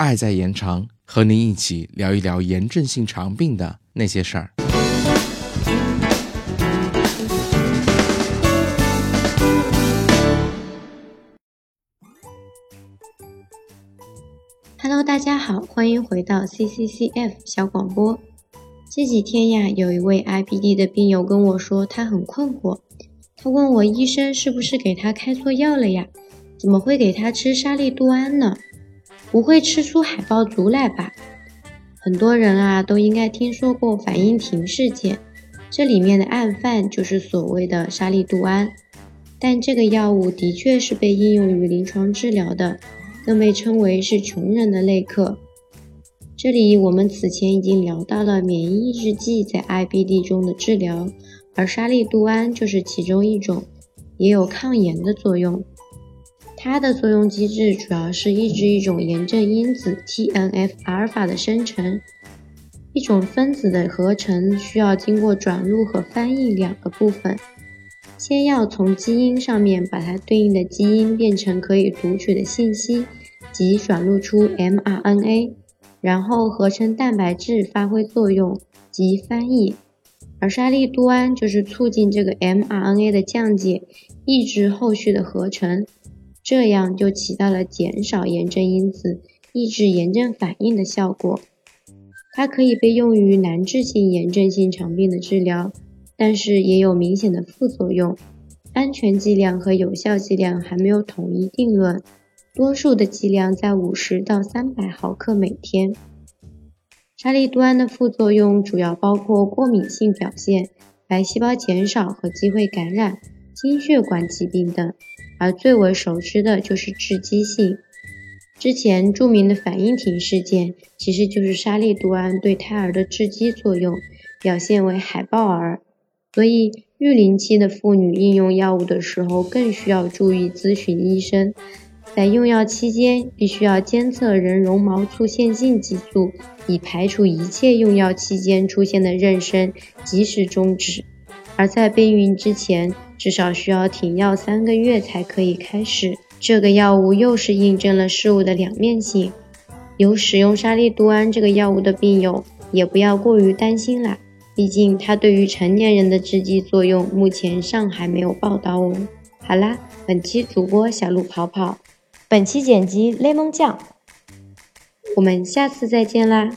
爱在延长，和您一起聊一聊炎症性肠病的那些事儿。Hello，大家好，欢迎回到 CCCF 小广播。这几天呀，有一位 IBD 的病友跟我说，他很困惑。他问我，医生是不是给他开错药了呀？怎么会给他吃沙利度胺呢？不会吃出海豹足来吧？很多人啊，都应该听说过反应停事件，这里面的案犯就是所谓的沙利度胺。但这个药物的确是被应用于临床治疗的。更被称为是穷人的类克。这里我们此前已经聊到了免疫抑制剂在 IBD 中的治疗，而沙利度胺就是其中一种，也有抗炎的作用。它的作用机制主要是抑制一种炎症因子 TNF 阿尔法的生成。一种分子的合成需要经过转录和翻译两个部分。先要从基因上面把它对应的基因变成可以读取的信息，即转录出 mRNA，然后合成蛋白质发挥作用，即翻译。而沙利度胺就是促进这个 mRNA 的降解，抑制后续的合成，这样就起到了减少炎症因子、抑制炎症反应的效果。它可以被用于难治性炎症性肠病的治疗。但是也有明显的副作用，安全剂量和有效剂量还没有统一定论，多数的剂量在五十到三百毫克每天。沙利度胺的副作用主要包括过敏性表现、白细胞减少和机会感染、心血管疾病等，而最为熟知的就是致畸性。之前著名的反应停事件其实就是沙利度胺对胎儿的致畸作用，表现为海豹儿。所以，育龄期的妇女应用药物的时候，更需要注意咨询医生。在用药期间，必须要监测人绒毛促腺性激素，以排除一切用药期间出现的妊娠，及时终止。而在备孕之前，至少需要停药三个月才可以开始。这个药物又是印证了事物的两面性。有使用沙利度胺这个药物的病友，也不要过于担心啦。毕竟，它对于成年人的制剂作用目前尚还没有报道哦。好啦，本期主播小鹿跑跑，本期剪辑雷蒙酱，我们下次再见啦。